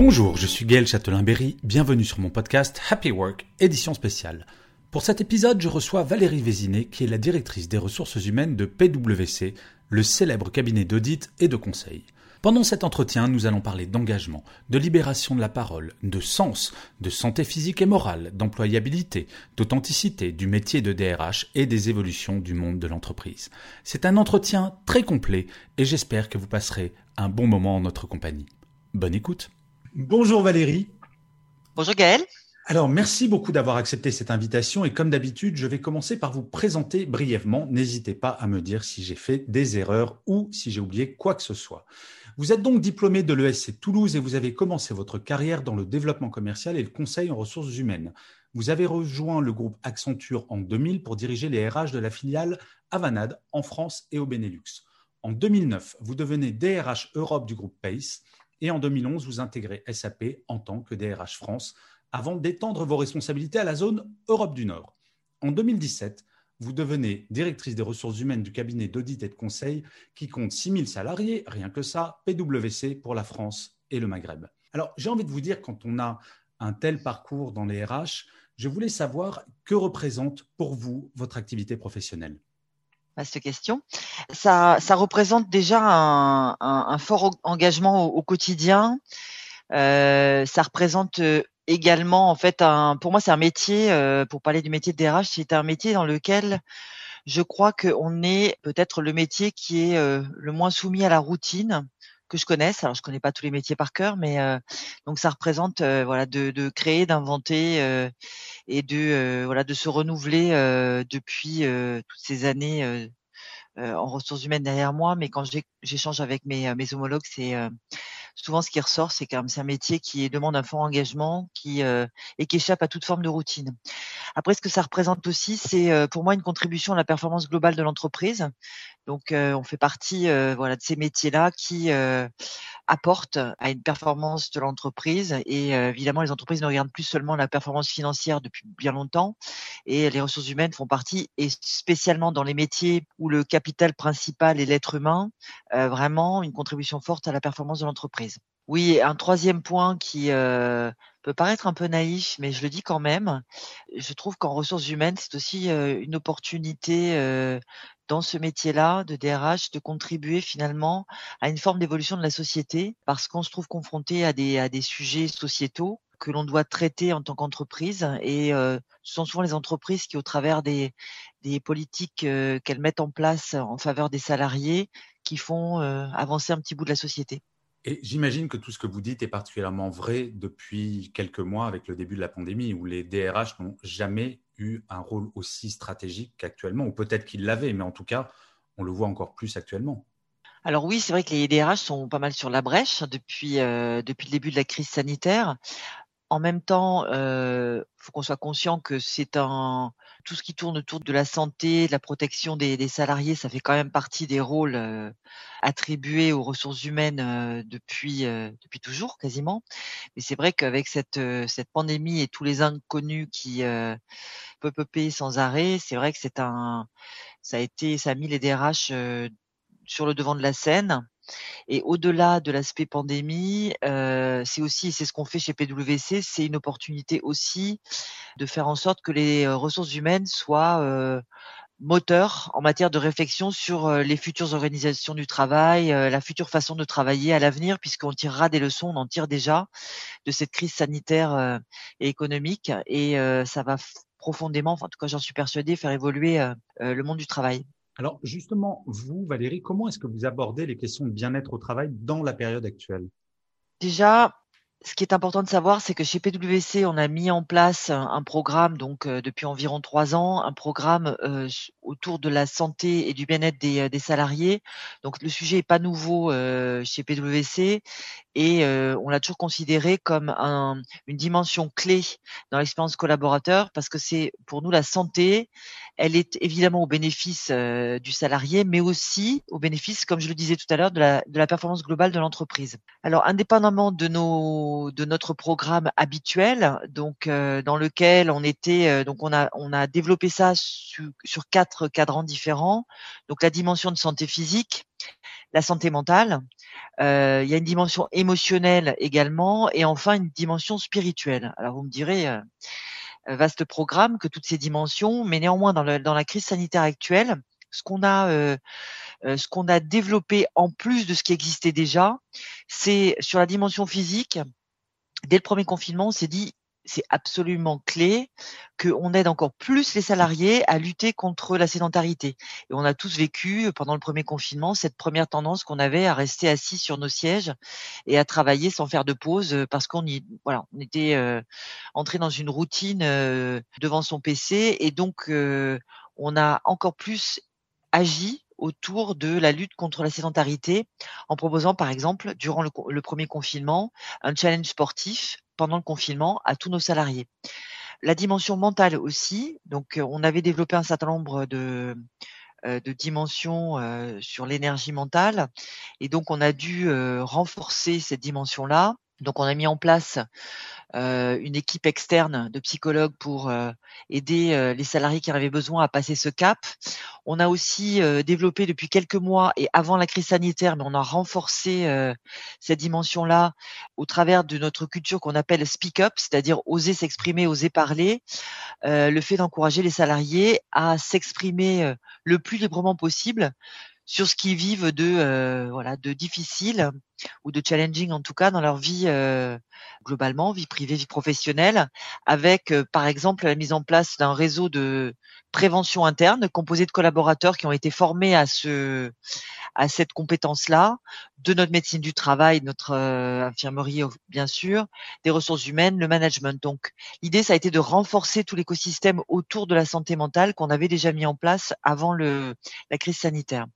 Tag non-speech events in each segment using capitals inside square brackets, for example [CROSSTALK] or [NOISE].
Bonjour, je suis Gaël Châtelain-Berry, bienvenue sur mon podcast Happy Work, édition spéciale. Pour cet épisode, je reçois Valérie Vézinet, qui est la directrice des ressources humaines de PwC, le célèbre cabinet d'audit et de conseil. Pendant cet entretien, nous allons parler d'engagement, de libération de la parole, de sens, de santé physique et morale, d'employabilité, d'authenticité, du métier de DRH et des évolutions du monde de l'entreprise. C'est un entretien très complet et j'espère que vous passerez un bon moment en notre compagnie. Bonne écoute. Bonjour Valérie. Bonjour Gaël. Alors, merci beaucoup d'avoir accepté cette invitation et comme d'habitude, je vais commencer par vous présenter brièvement. N'hésitez pas à me dire si j'ai fait des erreurs ou si j'ai oublié quoi que ce soit. Vous êtes donc diplômé de l'ESC Toulouse et vous avez commencé votre carrière dans le développement commercial et le conseil en ressources humaines. Vous avez rejoint le groupe Accenture en 2000 pour diriger les RH de la filiale Avanade en France et au Benelux. En 2009, vous devenez DRH Europe du groupe Pace et en 2011, vous intégrez SAP en tant que DRH France avant d'étendre vos responsabilités à la zone Europe du Nord. En 2017, vous devenez directrice des ressources humaines du cabinet d'audit et de conseil qui compte 6000 salariés, rien que ça, PwC pour la France et le Maghreb. Alors, j'ai envie de vous dire, quand on a un tel parcours dans les RH, je voulais savoir que représente pour vous votre activité professionnelle cette question. Ça, ça représente déjà un, un, fort engagement au, quotidien. Euh, ça représente euh, également, en fait, un, pour moi, c'est un métier. Euh, pour parler du métier de DRH, c'est un métier dans lequel je crois qu'on est peut-être le métier qui est euh, le moins soumis à la routine que je connaisse. Alors je connais pas tous les métiers par cœur, mais euh, donc ça représente euh, voilà de, de créer, d'inventer euh, et de voilà de se renouveler depuis toutes ces années en ressources humaines derrière moi. Mais quand j'échange avec mes, mes homologues, c'est souvent ce qui ressort, c'est quand c'est un métier qui demande un fort engagement, qui et qui échappe à toute forme de routine. Après, ce que ça représente aussi, c'est pour moi une contribution à la performance globale de l'entreprise. Donc, on fait partie voilà de ces métiers-là qui apportent à une performance de l'entreprise. Et évidemment, les entreprises ne regardent plus seulement la performance financière depuis bien longtemps. Et les ressources humaines font partie, et spécialement dans les métiers où le capital principal est l'être humain, vraiment une contribution forte à la performance de l'entreprise. Oui, un troisième point qui euh, peut paraître un peu naïf, mais je le dis quand même. Je trouve qu'en ressources humaines, c'est aussi euh, une opportunité euh, dans ce métier-là de DRH de contribuer finalement à une forme d'évolution de la société parce qu'on se trouve confronté à des, sujets sociétaux que l'on doit traiter en tant qu'entreprise et ce sont souvent les entreprises qui, au travers des, des politiques qu'elles mettent en place en faveur des salariés, qui font avancer un petit bout de la société. Et j'imagine que tout ce que vous dites est particulièrement vrai depuis quelques mois avec le début de la pandémie, où les DRH n'ont jamais eu un rôle aussi stratégique qu'actuellement, ou peut-être qu'ils l'avaient, mais en tout cas, on le voit encore plus actuellement. Alors oui, c'est vrai que les DRH sont pas mal sur la brèche depuis, euh, depuis le début de la crise sanitaire. En même temps, il euh, faut qu'on soit conscient que c'est un tout ce qui tourne autour de la santé, de la protection des, salariés, ça fait quand même partie des rôles euh, attribués aux ressources humaines euh, depuis depuis toujours quasiment. Mais c'est vrai qu'avec cette cette pandémie et tous les inconnus qui peuvent peuper sans arrêt, c'est vrai que c'est un ça a été ça a mis les DRH sur le devant de la scène. Et au-delà de l'aspect pandémie, euh, c'est aussi, c'est ce qu'on fait chez PwC, c'est une opportunité aussi de faire en sorte que les euh, ressources humaines soient euh, moteurs en matière de réflexion sur les futures organisations du travail, la future façon de travailler à l'avenir, puisqu'on tirera des leçons, on en tire déjà de cette crise sanitaire et économique, et ça va profondément, enfin, en tout cas j'en suis persuadée, faire évoluer le monde du travail. Alors justement, vous, Valérie, comment est-ce que vous abordez les questions de bien-être au travail dans la période actuelle? Déjà, ce qui est important de savoir, c'est que chez PwC, on a mis en place un programme, donc euh, depuis environ trois ans, un programme euh, autour de la santé et du bien-être des, des, salariés. Donc le sujet est pas nouveau chez PwC et on l'a toujours considéré comme un, une dimension clé dans l'expérience collaborateur parce que c'est pour nous la santé, elle est évidemment au bénéfice du salarié, mais aussi au bénéfice, comme je le disais tout à l'heure, de la, de la performance globale de l'entreprise. Alors, indépendamment de nos de notre programme habituel, donc dans lequel on était, donc on a on a développé ça sur, quatre cadrans différents. Donc la dimension de santé physique, la santé mentale, euh, il y a une dimension émotionnelle également, et enfin une dimension spirituelle. Alors vous me direz, euh, vaste programme que toutes ces dimensions, mais néanmoins dans, dans la crise sanitaire actuelle, ce qu'on a, euh, ce qu'on a développé en plus de ce qui existait déjà, c'est sur la dimension physique. Dès le premier confinement, on s'est dit c'est absolument clé qu'on aide encore plus les salariés à lutter contre la sédentarité. Et on a tous vécu euh, pendant le premier confinement cette première tendance qu'on avait à rester assis sur nos sièges et à travailler sans faire de pause euh, parce qu'on y, voilà, on était euh, entré dans une routine devant son PC et donc on a encore plus agi autour de la lutte contre la sédentarité en proposant par exemple durant le premier confinement un challenge sportif pendant le confinement à tous nos salariés. La dimension mentale aussi, donc euh, on avait développé un certain nombre de, euh, de dimensions euh, sur l'énergie mentale et donc on a dû renforcer cette dimension-là. Donc on a mis en place euh, une équipe externe de psychologues pour euh, aider euh, les salariés qui en avaient besoin à passer ce cap. On a aussi développé depuis quelques mois et avant la crise sanitaire, mais on a renforcé cette dimension-là au travers de notre culture qu'on appelle speak up, c'est-à-dire oser s'exprimer, oser parler, le fait d'encourager les salariés à s'exprimer le plus librement possible sur ce qu'ils vivent de voilà de difficile ou de challenging en tout cas dans leur vie euh, globalement vie privée vie professionnelle avec euh, par exemple la mise en place d'un réseau de prévention interne composé de collaborateurs qui ont été formés à ce à cette compétence-là, de notre médecine du travail, notre euh, infirmerie bien sûr, des ressources humaines, le management. Donc l'idée, ça a été de renforcer tout l'écosystème autour de la santé mentale qu'on avait déjà mis en place avant le, la crise sanitaire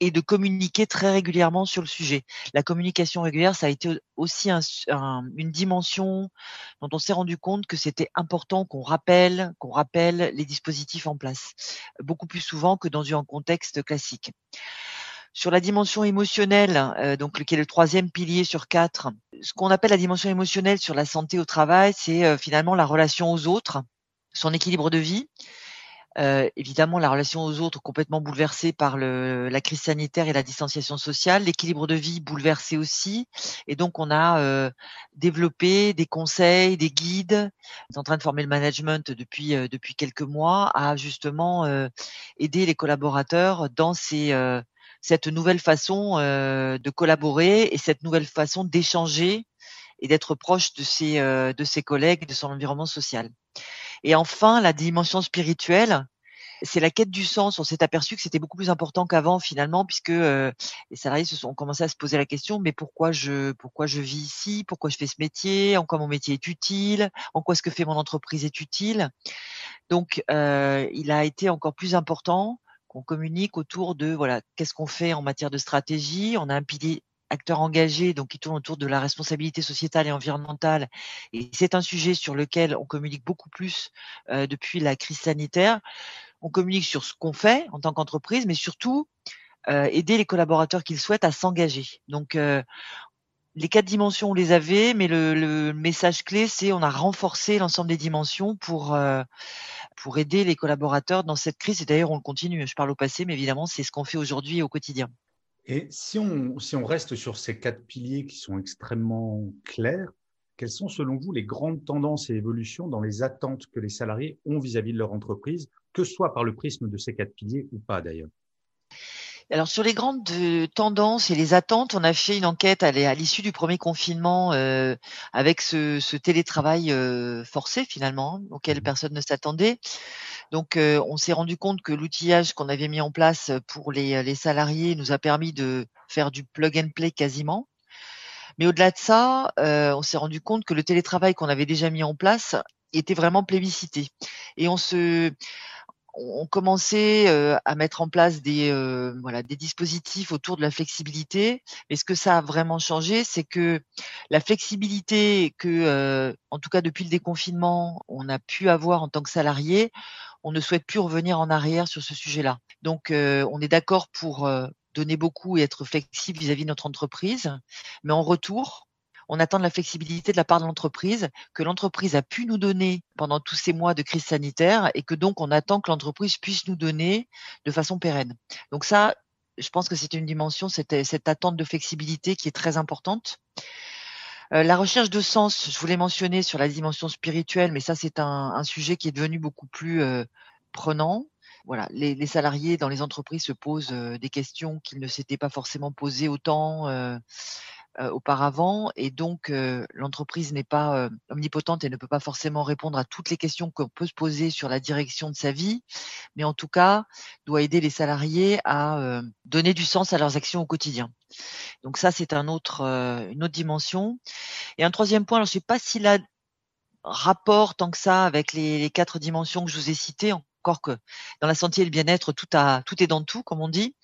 et de communiquer très régulièrement sur le sujet. Communication régulière, ça a été aussi une dimension dont on s'est rendu compte que c'était important qu'on rappelle, qu'on rappelle les dispositifs en place, beaucoup plus souvent que dans un contexte classique. Sur la dimension émotionnelle, euh, donc qui est le troisième pilier sur quatre, ce qu'on appelle la dimension émotionnelle sur la santé au travail, c'est euh, finalement la relation aux autres, son équilibre de vie. Euh, évidemment, la relation aux autres complètement bouleversée par le, la crise sanitaire et la distanciation sociale, l'équilibre de vie bouleversé aussi. Et donc, on a euh, développé des conseils, des guides. On est en train de former le management depuis euh, depuis quelques mois à justement aider les collaborateurs dans ces cette nouvelle façon euh, de collaborer et cette nouvelle façon d'échanger et d'être proche de ses, euh, de ses collègues, de son environnement social. Et enfin, la dimension spirituelle, c'est la quête du sens. On s'est aperçu que c'était beaucoup plus important qu'avant finalement, puisque euh, les salariés se sont commencé à se poser la question mais pourquoi je pourquoi je vis ici, pourquoi je fais ce métier, en quoi mon métier est utile, en quoi ce que fait mon entreprise est utile? Donc, euh, il a été encore plus important qu'on communique autour de voilà qu'est-ce qu'on fait en matière de stratégie? On a un pilier acteur engagé, donc qui tourne autour de la responsabilité sociétale et environnementale. Et c'est un sujet sur lequel on communique beaucoup plus euh, depuis la crise sanitaire. On communique sur ce qu'on fait en tant qu'entreprise, mais surtout euh, aider les collaborateurs qu'ils souhaitent à s'engager. Donc, euh, les quatre dimensions, on les avait, mais le, le message clé, c'est on a renforcé l'ensemble des dimensions pour euh, pour aider les collaborateurs dans cette crise. Et d'ailleurs, on le continue. Je parle au passé, mais évidemment, c'est ce qu'on fait aujourd'hui au quotidien. Et si on, si on reste sur ces quatre piliers qui sont extrêmement clairs, quelles sont selon vous les grandes tendances et évolutions dans les attentes que les salariés ont vis-à-vis -vis de leur entreprise, que ce soit par le prisme de ces quatre piliers ou pas d'ailleurs? Alors sur les grandes euh, tendances et les attentes, on a fait une enquête à l'issue du premier confinement euh, avec ce, télétravail euh, forcé finalement hein, auquel mmh. personne ne s'attendait. Donc on s'est rendu compte que l'outillage qu'on avait mis en place pour les, les, salariés nous a permis de faire du plug and play quasiment. Mais au-delà de ça, on s'est rendu compte que le télétravail qu'on avait déjà mis en place était vraiment plébiscité. Et on se on commençait à mettre en place des voilà des dispositifs autour de la flexibilité. Mais ce que ça a vraiment changé, c'est que la flexibilité que, en tout cas depuis le déconfinement, on a pu avoir en tant que salarié, on ne souhaite plus revenir en arrière sur ce sujet-là. Donc, on est d'accord pour donner beaucoup et être flexible vis-à-vis de notre entreprise, mais en retour, on attend de la flexibilité de la part de l'entreprise que l'entreprise a pu nous donner pendant tous ces mois de crise sanitaire et que donc on attend que l'entreprise puisse nous donner de façon pérenne. Donc ça, je pense que c'est une dimension, cette, cette attente de flexibilité qui est très importante. Euh, la recherche de sens, je voulais mentionner sur la dimension spirituelle, mais ça c'est un, sujet qui est devenu beaucoup plus euh, prenant. Voilà, les, salariés dans les entreprises se posent euh, des questions qu'ils ne s'étaient pas forcément posées autant euh, auparavant et donc euh, l'entreprise n'est pas euh, omnipotente et ne peut pas forcément répondre à toutes les questions qu'on peut se poser sur la direction de sa vie, mais en tout cas doit aider les salariés à donner du sens à leurs actions au quotidien. Donc ça c'est un autre une autre dimension. Et un troisième point, alors je sais pas s'il a rapport tant que ça avec les, les quatre dimensions que je vous ai citées encore que dans la santé et le bien-être, tout, a, tout est dans tout, comme on dit.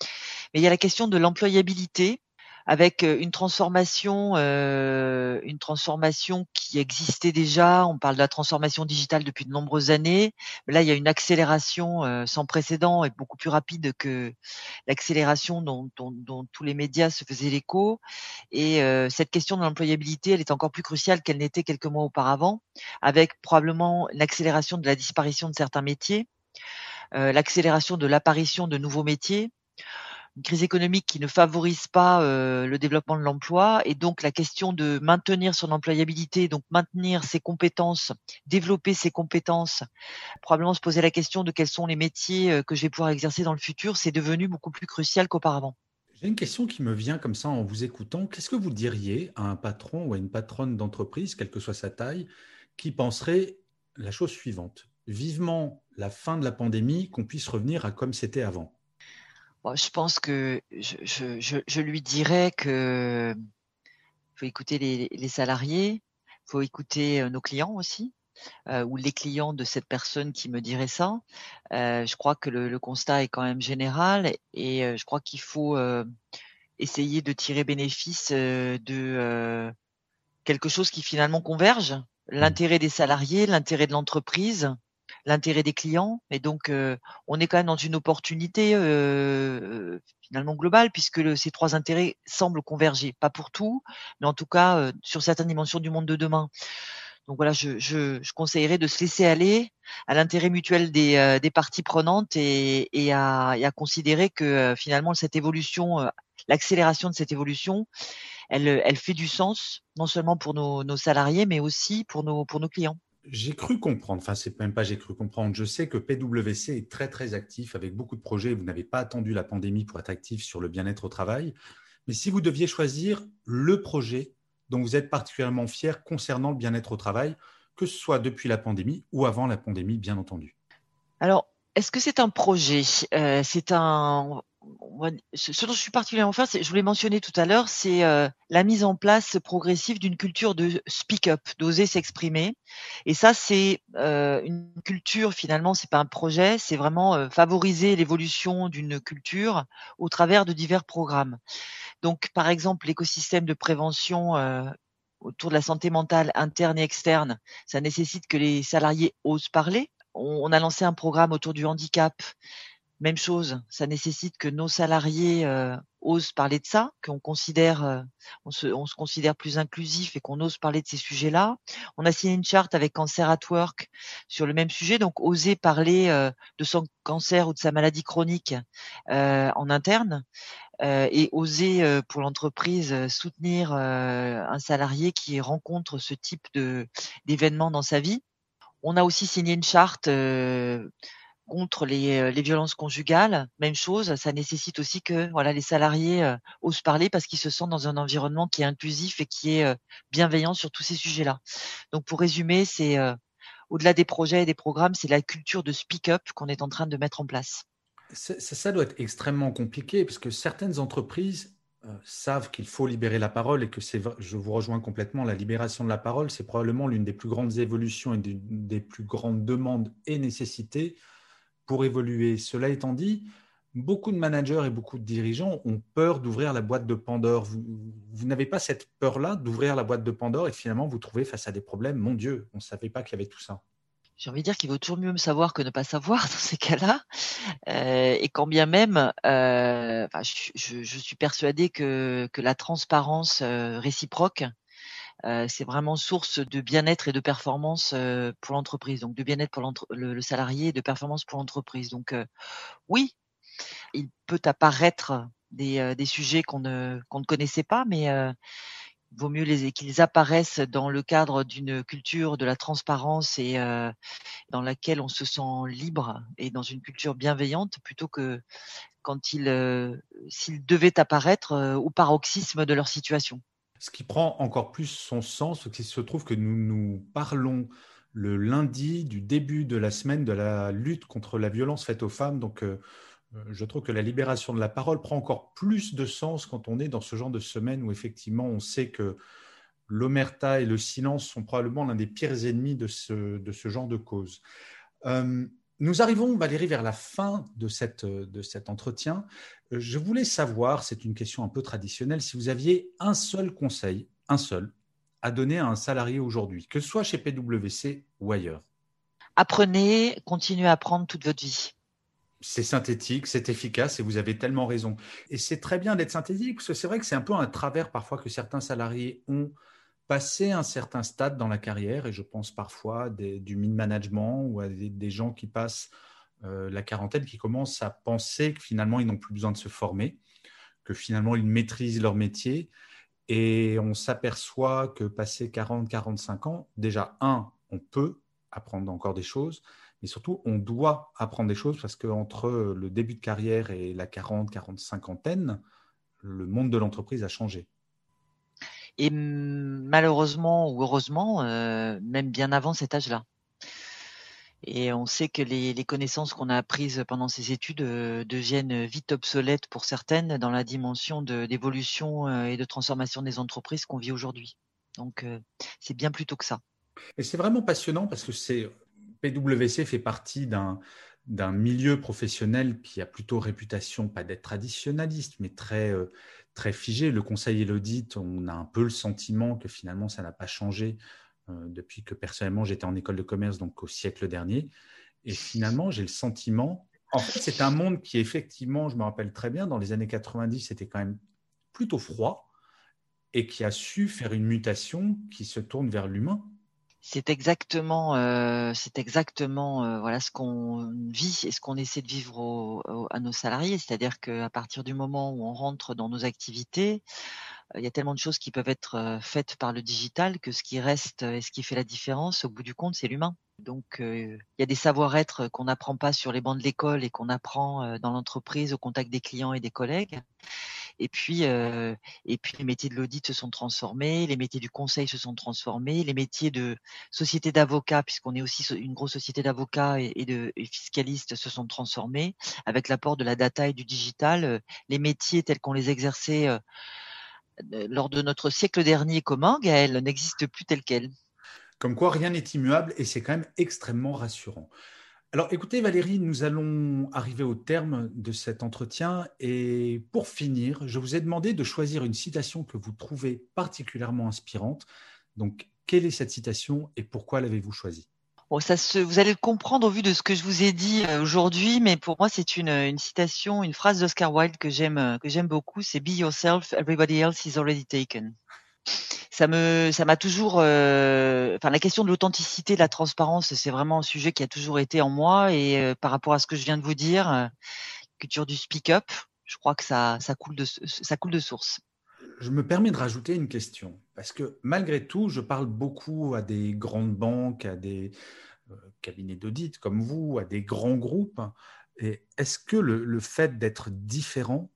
Mais il y a la question de l'employabilité avec une transformation, une transformation qui existait déjà. On parle de la transformation digitale depuis de nombreuses années. Là, il y a une accélération sans précédent et beaucoup plus rapide que l'accélération dont, tous les médias se faisaient l'écho. Et cette question de l'employabilité, elle est encore plus cruciale qu'elle n'était quelques mois auparavant, avec probablement l'accélération de la disparition de certains métiers, l'accélération de l'apparition de nouveaux métiers une crise économique qui ne favorise pas euh, le développement de l'emploi et donc la question de maintenir son employabilité, donc maintenir ses compétences, développer ses compétences, probablement se poser la question de quels sont les métiers euh, que je vais pouvoir exercer dans le futur, c'est devenu beaucoup plus crucial qu'auparavant. J'ai une question qui me vient comme ça en vous écoutant. Qu'est-ce que vous diriez à un patron ou à une patronne d'entreprise, quelle que soit sa taille, qui penserait la chose suivante Vivement la fin de la pandémie, qu'on puisse revenir à comme c'était avant je pense que je, lui dirais que faut écouter les, salariés, faut écouter euh, nos clients aussi, euh, ou les clients de cette personne qui me dirait ça. Euh, je crois que le, constat est quand même général et je crois qu'il faut essayer de tirer bénéfice de quelque chose qui finalement converge, mmh. l'intérêt des salariés, l'intérêt de l'entreprise l'intérêt des clients. Et donc, euh, on est quand même dans une opportunité euh, finalement globale, puisque ces trois intérêts semblent converger. Pas pour tout, mais en tout cas euh, sur certaines dimensions du monde de demain. Donc voilà, je, je, conseillerais de se laisser aller à l'intérêt mutuel des, des, parties prenantes et, et, à, à, considérer que finalement cette évolution, l'accélération de cette évolution, elle, elle fait du sens non seulement pour nos, nos salariés, mais aussi pour nos, pour nos clients. J'ai cru comprendre, enfin c'est même pas j'ai cru comprendre, je sais que PwC est très très actif avec beaucoup de projets, vous n'avez pas attendu la pandémie pour être actif sur le bien-être au travail, mais si vous deviez choisir le projet dont vous êtes particulièrement fier concernant le bien-être au travail, que ce soit depuis la pandémie ou avant la pandémie bien entendu. Alors, est-ce que c'est un projet? Euh, C'est un, ce dont je suis particulièrement fière, je vous l'ai mentionné tout à l'heure, c'est euh, la mise en place progressive d'une culture de speak up, d'oser s'exprimer. Et ça, c'est euh, une culture finalement, c'est pas un projet, c'est vraiment euh, favoriser l'évolution d'une culture au travers de divers programmes. Donc, par exemple, l'écosystème de prévention autour de la santé mentale interne et externe, ça nécessite que les salariés osent parler. on a lancé un programme autour du handicap même chose, ça nécessite que nos salariés euh, osent parler de ça, qu'on considère, euh, on, se, on, se, considère plus inclusif et qu'on ose parler de ces sujets-là. On a signé une charte avec Cancer at Work sur le même sujet, donc oser parler euh, de son cancer ou de sa maladie chronique en interne. et oser pour l'entreprise soutenir un salarié qui rencontre ce type d'événement dans sa vie. On a aussi signé une charte contre les, euh, les, violences conjugales, même chose, ça nécessite aussi que voilà les salariés euh, osent parler parce qu'ils se sentent dans un environnement qui est inclusif et qui est euh, bienveillant sur tous ces sujets-là. Donc pour résumer, c'est au-delà des projets et des programmes, c'est la culture de speak up qu'on est en train de mettre en place. Ça, doit être extrêmement compliqué parce que certaines entreprises savent qu'il faut libérer la parole et que c'est, je vous rejoins complètement, la libération de la parole, c'est probablement l'une des plus grandes évolutions et des plus grandes demandes et nécessités pour évoluer. Cela étant dit, beaucoup de managers et beaucoup de dirigeants ont peur d'ouvrir la boîte de Pandore. Vous, n'avez pas cette peur-là d'ouvrir la boîte de Pandore et finalement vous trouvez face à des problèmes? Mon Dieu, on ne savait pas qu'il y avait tout ça. J'ai envie de dire qu'il vaut toujours mieux me savoir que ne pas savoir dans ces cas-là. Euh, et quand bien même, euh, je, suis persuadée que, la transparence euh, réciproque, c'est vraiment source de bien-être et de performance pour l'entreprise. Donc de bien-être pour le, le, salarié et de performance pour l'entreprise. Donc oui, il peut apparaître des, euh, sujets qu'on ne, connaissait pas, mais euh, il vaut mieux qu'ils apparaissent dans le cadre d'une culture de la transparence et euh, dans laquelle on se sent libre et dans une culture bienveillante plutôt que quand ils s'ils devaient apparaître au paroxysme de leur situation. Ce qui prend encore plus son sens, c'est se trouve que nous nous parlons le lundi du début de la semaine de la lutte contre la violence faite aux femmes. Donc, euh, je trouve que la libération de la parole prend encore plus de sens quand on est dans ce genre de semaine où effectivement on sait que l'omerta et le silence sont probablement l'un des pires ennemis de ce, de ce genre de cause. Euh, nous arrivons, Valérie, vers la fin de, cette, de cet entretien. Euh, je voulais savoir, c'est une question un peu traditionnelle, si vous aviez un seul conseil, un seul, à donner à un salarié aujourd'hui, que ce soit chez PwC ou ailleurs. Apprenez, continuez à apprendre toute votre vie c'est synthétique, c'est efficace et vous avez tellement raison. Et c'est très bien d'être synthétique parce que c'est vrai que c'est un peu un travers parfois que certains salariés ont passé un certain stade dans la carrière et je pense parfois du mid-management ou à des, gens qui passent euh, la quarantaine qui commencent à penser que finalement ils n'ont plus besoin de se former, que finalement ils maîtrisent leur métier et on s'aperçoit que passé 40-45 ans, déjà un, on peut apprendre encore des choses et surtout, on doit apprendre des choses parce qu'entre le début de carrière et la 40, 40, cinquantaine, le monde de l'entreprise a changé. Et malheureusement ou heureusement, euh, même bien avant cet âge-là. Et on sait que les, connaissances qu'on a apprises pendant ces études euh, deviennent vite obsolètes pour certaines dans la dimension d'évolution euh, et de transformation des entreprises qu'on vit aujourd'hui. Donc c'est bien plus tôt que ça. Et c'est vraiment passionnant parce que PwC fait partie d'un milieu professionnel qui a plutôt réputation, pas d'être traditionnaliste, mais très, très figé. Le conseil et l'audit, on a un peu le sentiment que finalement, ça n'a pas changé euh, depuis que personnellement, j'étais en école de commerce, donc au siècle dernier. Et finalement, j'ai le sentiment, en fait, c'est un monde qui, effectivement, je me rappelle très bien, dans les années 90, c'était quand même plutôt froid et qui a su faire une mutation qui se tourne vers l'humain. C'est exactement, euh, c'est exactement euh, voilà ce qu'on vit et ce qu'on essaie de vivre à nos salariés. C'est-à-dire qu'à partir du moment où on rentre dans nos activités, euh, il y a tellement de choses qui peuvent être faites par le digital que ce qui reste et ce qui fait la différence, au bout du compte, c'est l'humain. Donc, il y a des savoir-être qu'on n'apprend pas sur les bancs de l'école et qu'on apprend dans l'entreprise au contact des clients et des collègues. Et puis, euh, et puis les métiers de l'audit se sont transformés, les métiers du conseil se sont transformés, les métiers de société d'avocats, puisqu'on est aussi une grosse société d'avocats et, de fiscalistes, se sont transformés avec l'apport de la data et du digital. Euh, les métiers tels qu'on les exerçait euh, lors de notre siècle dernier commun, Gaël, n'existent plus tels quels. Comme quoi, rien n'est immuable et c'est quand même extrêmement rassurant. Alors écoutez Valérie, nous allons arriver au terme de cet entretien. Et pour finir, je vous ai demandé de choisir une citation que vous trouvez particulièrement inspirante. Donc quelle est cette citation et pourquoi l'avez-vous choisie? Ça vous allez le comprendre au vu de ce que je vous ai dit euh, aujourd'hui, mais pour moi c'est une, citation, une phrase d'Oscar Wilde que j'aime que j'aime beaucoup, c'est Be yourself, everybody else is already taken ça me, ça m'a toujours, euh, la question de l'authenticité, de la transparence, c'est vraiment un sujet qui a toujours été en moi et euh, par rapport à ce que je viens de vous dire, euh, culture du speak-up, je crois que ça, ça coule de, ça coule de source. Je me permets de rajouter une question parce que malgré tout, je parle beaucoup à des grandes banques, à des cabinets d'audit comme vous, à des grands groupes. Et est-ce que le fait d'être différent,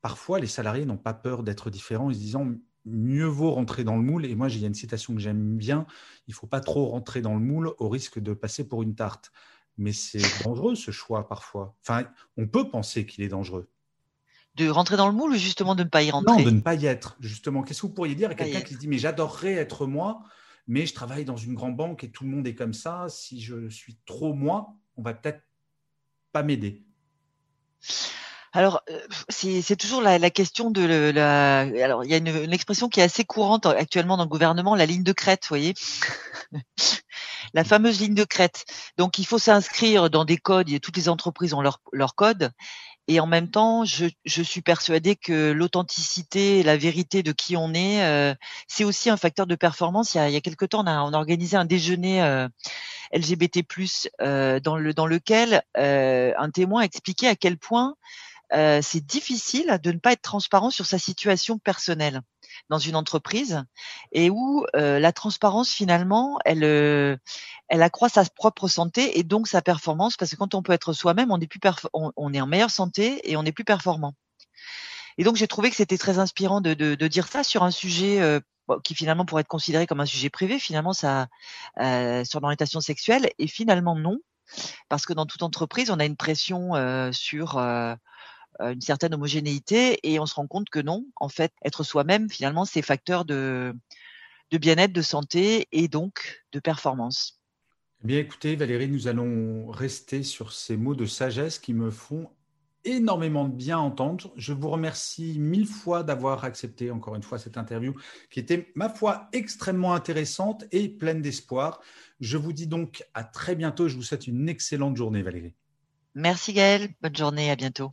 parfois les salariés n'ont pas peur d'être différents, en se disant mieux vaut rentrer dans le moule. Et moi, il y a une citation que j'aime bien il ne faut pas trop rentrer dans le moule au risque de passer pour une tarte. Mais c'est dangereux ce choix parfois. Enfin, on peut penser qu'il est dangereux. De rentrer dans le moule ou justement de ne pas y rentrer? Non, de ne pas y être. Justement, qu'est-ce que vous pourriez dire à quelqu'un qui se dit Mais j'adorerais être moi, mais je travaille dans une grande banque et tout le monde est comme ça. Si je suis trop moi, on va peut-être pas m'aider alors, euh, c'est toujours la, question de la. Alors, il y a une, expression qui est assez courante actuellement dans le gouvernement, la ligne de crête, vous voyez, [LAUGHS] la fameuse ligne de crête. Donc, il faut s'inscrire dans des codes. Et toutes les entreprises ont leur, leur code. Et en même temps, je, suis persuadée que l'authenticité, la vérité de qui on est, euh, c'est aussi un facteur de performance. Il y a, il y a quelque temps, on a, on a organisé un déjeuner euh, LGBT+ euh, dans le dans lequel un témoin expliquait à quel point euh, c'est difficile de ne pas être transparent sur sa situation personnelle dans une entreprise et où euh, la transparence finalement elle euh, elle accroît sa propre santé et donc sa performance parce que quand on peut être soi-même on est plus on, est en meilleure santé et on est plus performant. Et donc j'ai trouvé que c'était très inspirant de, de, de, dire ça sur un sujet qui finalement pourrait être considéré comme un sujet privé finalement ça sur l'orientation sexuelle et finalement non parce que dans toute entreprise on a une pression sur euh, une certaine homogénéité et on se rend compte que non, en fait, être soi-même, finalement, c'est facteur de, de bien-être, de santé et donc de performance. Eh bien, écoutez, Valérie, nous allons rester sur ces mots de sagesse qui me font énormément de bien entendre. Je vous remercie mille fois d'avoir accepté encore une fois cette interview qui était, ma foi, extrêmement intéressante et pleine d'espoir. Je vous dis donc à très bientôt. Je vous souhaite une excellente journée, Valérie. Merci Gaël. Bonne journée. À bientôt.